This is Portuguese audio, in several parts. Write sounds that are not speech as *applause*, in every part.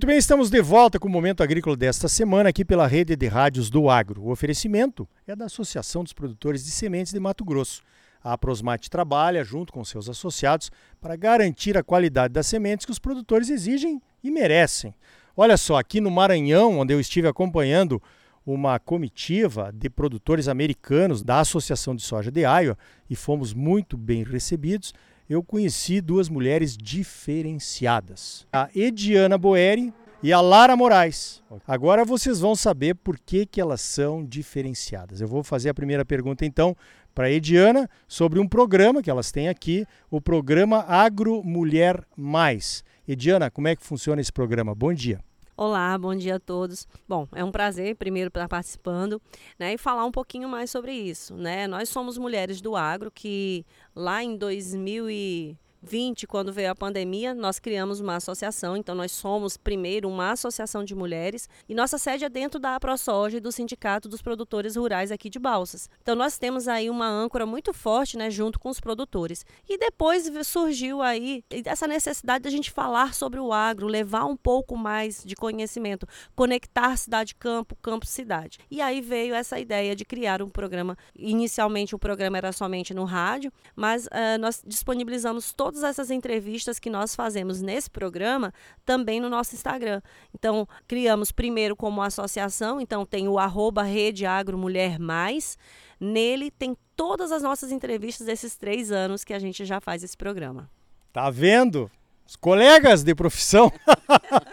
Muito bem, estamos de volta com o Momento Agrícola desta semana aqui pela rede de rádios do Agro. O oferecimento é da Associação dos Produtores de Sementes de Mato Grosso. A Prosmate trabalha junto com seus associados para garantir a qualidade das sementes que os produtores exigem e merecem. Olha só, aqui no Maranhão, onde eu estive acompanhando uma comitiva de produtores americanos da Associação de Soja de Iowa e fomos muito bem recebidos, eu conheci duas mulheres diferenciadas. A Ediana Boeri e a Lara Moraes. Agora vocês vão saber por que, que elas são diferenciadas. Eu vou fazer a primeira pergunta então para a Ediana sobre um programa que elas têm aqui, o programa Agro Mulher Mais. Ediana, como é que funciona esse programa? Bom dia. Olá, bom dia a todos. Bom, é um prazer primeiro estar participando, né, e falar um pouquinho mais sobre isso, né? Nós somos mulheres do agro que lá em 2000 e 20, quando veio a pandemia, nós criamos uma associação. Então, nós somos, primeiro, uma associação de mulheres e nossa sede é dentro da AproSoja e do Sindicato dos Produtores Rurais aqui de Balsas. Então, nós temos aí uma âncora muito forte, né, junto com os produtores. E depois surgiu aí essa necessidade da gente falar sobre o agro, levar um pouco mais de conhecimento, conectar cidade-campo, campo-cidade. E aí veio essa ideia de criar um programa. Inicialmente, o programa era somente no rádio, mas uh, nós disponibilizamos todas essas entrevistas que nós fazemos nesse programa também no nosso Instagram. Então, criamos primeiro como associação, então tem o arroba Rede Agro Mulher Mais. Nele tem todas as nossas entrevistas desses três anos que a gente já faz esse programa. Tá vendo? Os colegas de profissão. *laughs*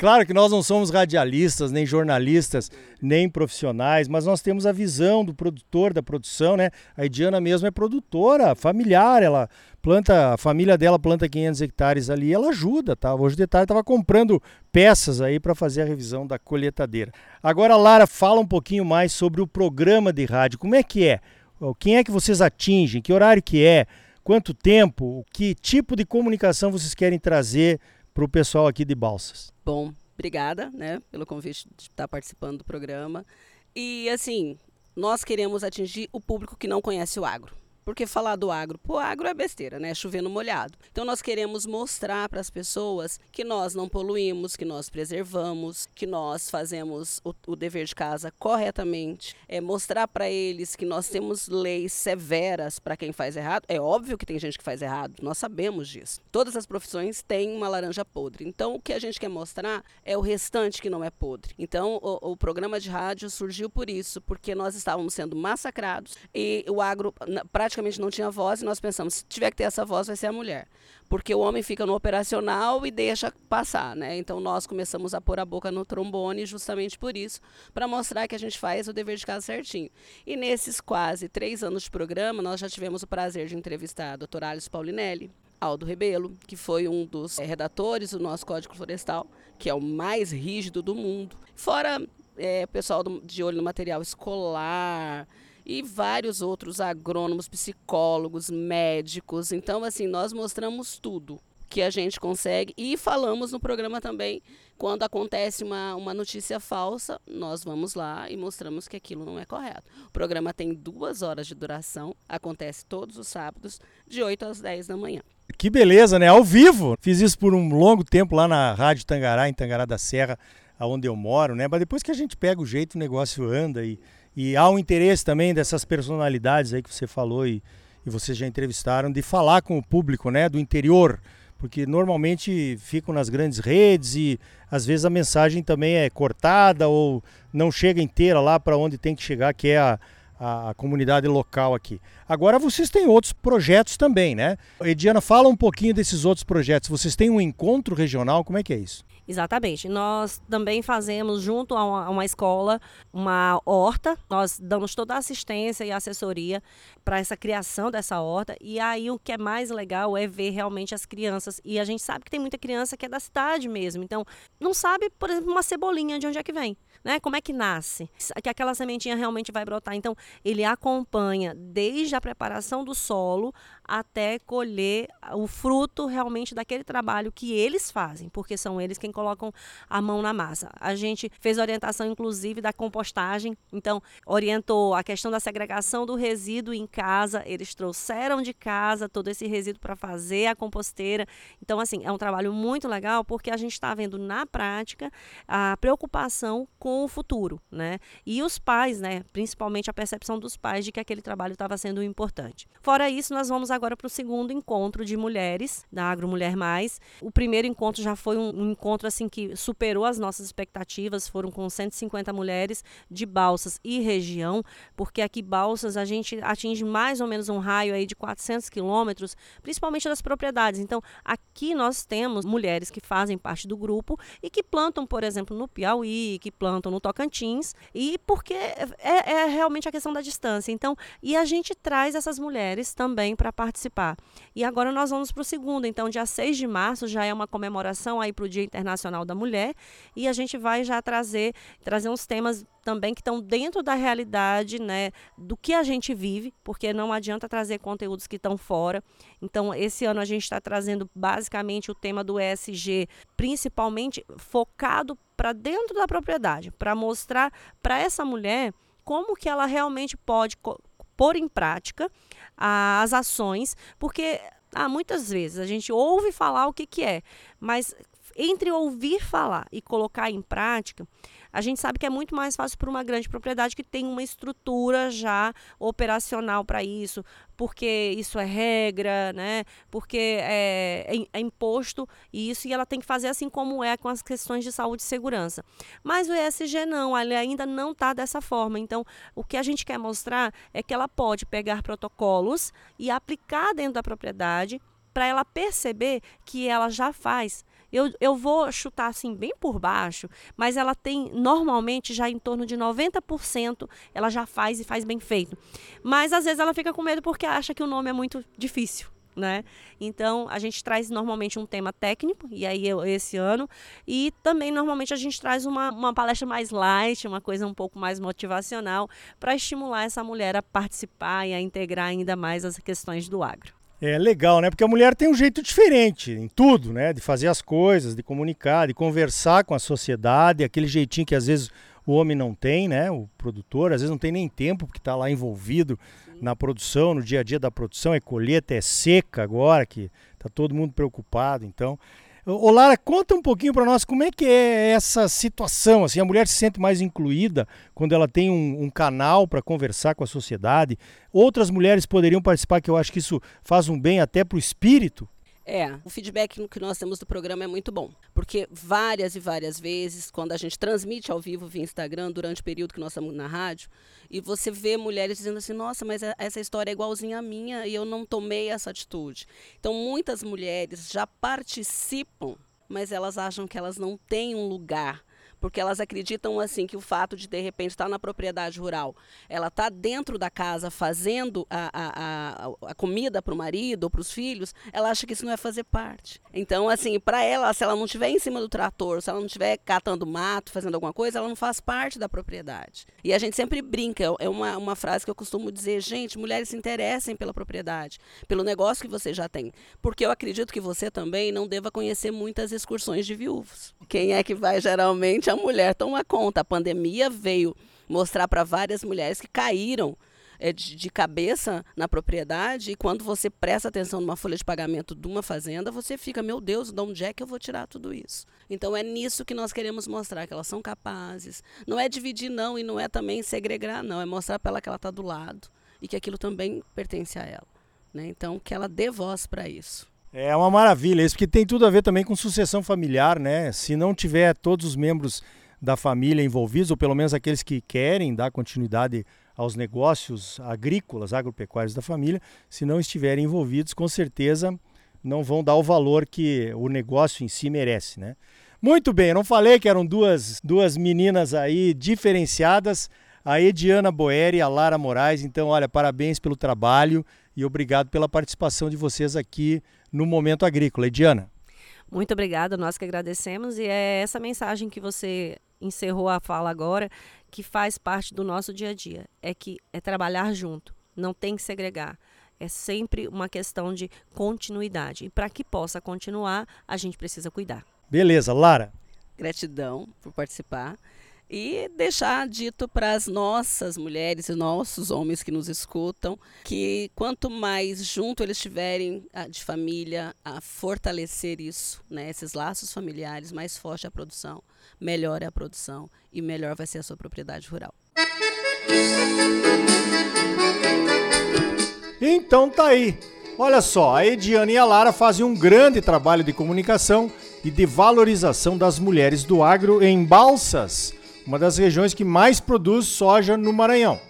claro que nós não somos radialistas, nem jornalistas, nem profissionais, mas nós temos a visão do produtor, da produção, né? A Ediana mesmo é produtora, familiar, ela planta, a família dela planta 500 hectares ali, ela ajuda, tá? Hoje de tarde estava comprando peças aí para fazer a revisão da colheitadeira. Agora, Lara, fala um pouquinho mais sobre o programa de rádio. Como é que é? Quem é que vocês atingem? Que horário que é? Quanto tempo? Que tipo de comunicação vocês querem trazer para o pessoal aqui de Balsas? Bom, obrigada, né, pelo convite de estar participando do programa. E assim, nós queremos atingir o público que não conhece o agro. Porque falar do agro, pô, agro é besteira, né? Chovendo molhado. Então nós queremos mostrar para as pessoas que nós não poluímos, que nós preservamos, que nós fazemos o, o dever de casa corretamente, é mostrar para eles que nós temos leis severas para quem faz errado. É óbvio que tem gente que faz errado, nós sabemos disso. Todas as profissões têm uma laranja podre. Então o que a gente quer mostrar é o restante que não é podre. Então o, o programa de rádio surgiu por isso, porque nós estávamos sendo massacrados e o agro praticamente praticamente não tinha voz e nós pensamos, se tiver que ter essa voz, vai ser a mulher. Porque o homem fica no operacional e deixa passar, né? Então nós começamos a pôr a boca no trombone justamente por isso, para mostrar que a gente faz o dever de casa certinho. E nesses quase três anos de programa, nós já tivemos o prazer de entrevistar a doutora Alice Paulinelli, Aldo Rebelo, que foi um dos é, redatores do nosso Código Florestal, que é o mais rígido do mundo. Fora é, pessoal do, de olho no material escolar, e vários outros agrônomos, psicólogos, médicos. Então, assim, nós mostramos tudo que a gente consegue e falamos no programa também quando acontece uma, uma notícia falsa, nós vamos lá e mostramos que aquilo não é correto. O programa tem duas horas de duração, acontece todos os sábados, de 8 às 10 da manhã. Que beleza, né? Ao vivo! Fiz isso por um longo tempo lá na Rádio Tangará, em Tangará da Serra, onde eu moro, né? Mas depois que a gente pega o jeito, o negócio anda e e há um interesse também dessas personalidades aí que você falou e, e vocês já entrevistaram, de falar com o público né, do interior, porque normalmente ficam nas grandes redes e às vezes a mensagem também é cortada ou não chega inteira lá para onde tem que chegar, que é a, a, a, comunidade local aqui. Agora vocês têm outros projetos também, né? Ediana, fala um pouquinho desses outros projetos. Vocês têm um encontro regional, como é que é isso? Exatamente. Nós também fazemos, junto a uma, a uma, escola, uma horta. Nós damos toda a assistência e assessoria para essa criação dessa horta. E aí o que é mais legal é ver realmente as crianças. E a gente sabe que tem muita criança que é da cidade mesmo. Então, não sabe, por exemplo, uma cebolinha de onde é que vem. Né? Como é que nasce? Que aquela sementinha realmente vai brotar. Então, ele acompanha desde a preparação do solo até colher o fruto realmente daquele trabalho que eles fazem, porque são eles quem colocam a mão na massa. A gente fez orientação, inclusive, da compostagem, então orientou a questão da segregação do resíduo em casa, eles trouxeram de casa todo esse resíduo para fazer a composteira. Então, assim, é um trabalho muito legal porque a gente está vendo na prática a preocupação com o futuro, né? E os pais, né? Principalmente a percepção dos pais de que aquele trabalho estava sendo importante. Fora isso, nós vamos agora para o segundo encontro de mulheres da Agro Mulher Mais. O primeiro encontro já foi um, um encontro assim que superou as nossas expectativas, foram com 150 mulheres de Balsas e região, porque aqui Balsas a gente atinge mais ou menos um raio aí de 400 quilômetros, principalmente das propriedades. Então, aqui nós temos mulheres que fazem parte do grupo e que plantam, por exemplo, no Piauí, que plantam no Tocantins, e porque é, é realmente a questão da distância. Então, e a gente traz essas mulheres também para participar. E agora nós vamos para o segundo. Então, dia 6 de março já é uma comemoração aí para o Dia Internacional da Mulher e a gente vai já trazer, trazer uns temas também que estão dentro da realidade, né, do que a gente vive, porque não adianta trazer conteúdos que estão fora. Então, esse ano a gente está trazendo basicamente o tema do ESG, principalmente focado para dentro da propriedade, para mostrar para essa mulher como que ela realmente pode pôr em prática as ações, porque ah, muitas vezes a gente ouve falar o que, que é, mas entre ouvir falar e colocar em prática, a gente sabe que é muito mais fácil para uma grande propriedade que tem uma estrutura já operacional para isso, porque isso é regra, né? Porque é, é, é, imposto isso e ela tem que fazer assim como é com as questões de saúde e segurança. Mas o ESG não, ele ainda não está dessa forma. Então, o que a gente quer mostrar é que ela pode pegar protocolos e aplicar dentro da propriedade para ela perceber que ela já faz eu, eu vou chutar assim bem por baixo, mas ela tem normalmente já em torno de 90%, ela já faz e faz bem feito. Mas às vezes ela fica com medo porque acha que o nome é muito difícil. Né? Então a gente traz normalmente um tema técnico, e aí eu, esse ano, e também normalmente a gente traz uma, uma palestra mais light, uma coisa um pouco mais motivacional, para estimular essa mulher a participar e a integrar ainda mais as questões do agro. É legal, né? Porque a mulher tem um jeito diferente em tudo, né? De fazer as coisas, de comunicar, de conversar com a sociedade, aquele jeitinho que às vezes o homem não tem, né? O produtor às vezes não tem nem tempo porque está lá envolvido na produção, no dia a dia da produção, é colheita, é seca agora, que está todo mundo preocupado. Então, Ô Lara, conta um pouquinho para nós como é que é essa situação. Assim, a mulher se sente mais incluída quando ela tem um, um canal para conversar com a sociedade. Outras mulheres poderiam participar, que eu acho que isso faz um bem até para o espírito. É, o feedback que nós temos do programa é muito bom, porque várias e várias vezes, quando a gente transmite ao vivo via Instagram, durante o período que nós estamos na rádio, e você vê mulheres dizendo assim: nossa, mas essa história é igualzinha à minha e eu não tomei essa atitude. Então, muitas mulheres já participam, mas elas acham que elas não têm um lugar porque elas acreditam assim que o fato de de repente estar na propriedade rural, ela está dentro da casa fazendo a, a, a, a comida para o marido ou para os filhos, ela acha que isso não é fazer parte. Então, assim, para ela, se ela não estiver em cima do trator, se ela não estiver catando mato, fazendo alguma coisa, ela não faz parte da propriedade. E a gente sempre brinca, é uma, uma frase que eu costumo dizer, gente, mulheres se interessem pela propriedade, pelo negócio que você já tem. Porque eu acredito que você também não deva conhecer muitas excursões de viúvos. Quem é que vai geralmente a mulher toma conta. A pandemia veio mostrar para várias mulheres que caíram é, de, de, cabeça na propriedade e quando você presta atenção numa folha de pagamento de uma fazenda, você fica, meu Deus, de onde é que eu vou tirar tudo isso? Então é nisso que nós queremos mostrar, que elas são capazes. Não é dividir, não, e não é também segregar, não. É mostrar para ela que ela está do lado e que aquilo também pertence a ela. Né? Então, que ela dê voz para isso. É uma maravilha isso, porque tem tudo a ver também com sucessão familiar, né? Se não tiver todos os membros da família envolvidos, ou pelo menos aqueles que querem dar continuidade aos negócios agrícolas, agropecuários da família, se não estiverem envolvidos, com certeza não vão dar o valor que o negócio em si merece, né? Muito bem, eu não falei que eram duas, duas meninas aí diferenciadas, a Ediana Boeri e a Lara Moraes. Então, olha, parabéns pelo trabalho e obrigado pela participação de vocês aqui no Momento Agrícola. Ediana. Muito obrigada, nós que agradecemos e é essa mensagem que você encerrou a fala agora que faz parte do nosso dia a dia, é que é trabalhar junto, não tem que segregar. É sempre uma questão de continuidade. E para que possa continuar, a gente precisa cuidar. Beleza, Lara. Gratidão por participar. E deixar dito para as nossas mulheres e nossos homens que nos escutam que quanto mais junto eles estiverem ah, de família, a fortalecer isso, né, esses laços familiares, mais forte a produção, melhor é a produção e melhor vai ser a sua propriedade rural. Então tá aí. Olha só, a Ediane e a Lara fazem um grande trabalho de comunicação e de valorização das mulheres do agro em Balsas, uma das regiões que mais produz soja no Maranhão.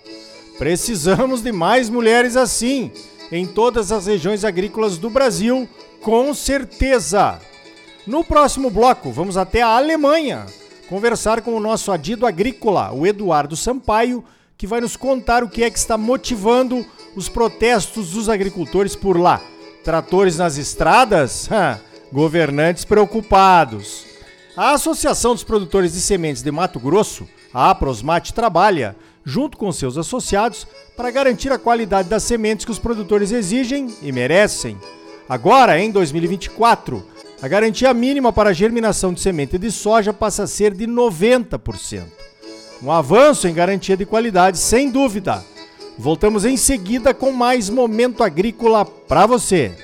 Precisamos de mais mulheres assim em todas as regiões agrícolas do Brasil, com certeza. No próximo bloco, vamos até a Alemanha conversar com o nosso adido agrícola, o Eduardo Sampaio, que vai nos contar o que é que está motivando os protestos dos agricultores por lá. Tratores nas estradas? *laughs* governantes preocupados. A Associação dos Produtores de Sementes de Mato Grosso, a Aprosmate, trabalha, junto com seus associados, para garantir a qualidade das sementes que os produtores exigem e merecem. Agora, em 2024, a garantia mínima para a germinação de semente de soja passa a ser de 90%. Um avanço em garantia de qualidade, sem dúvida. Voltamos em seguida com mais momento agrícola para você.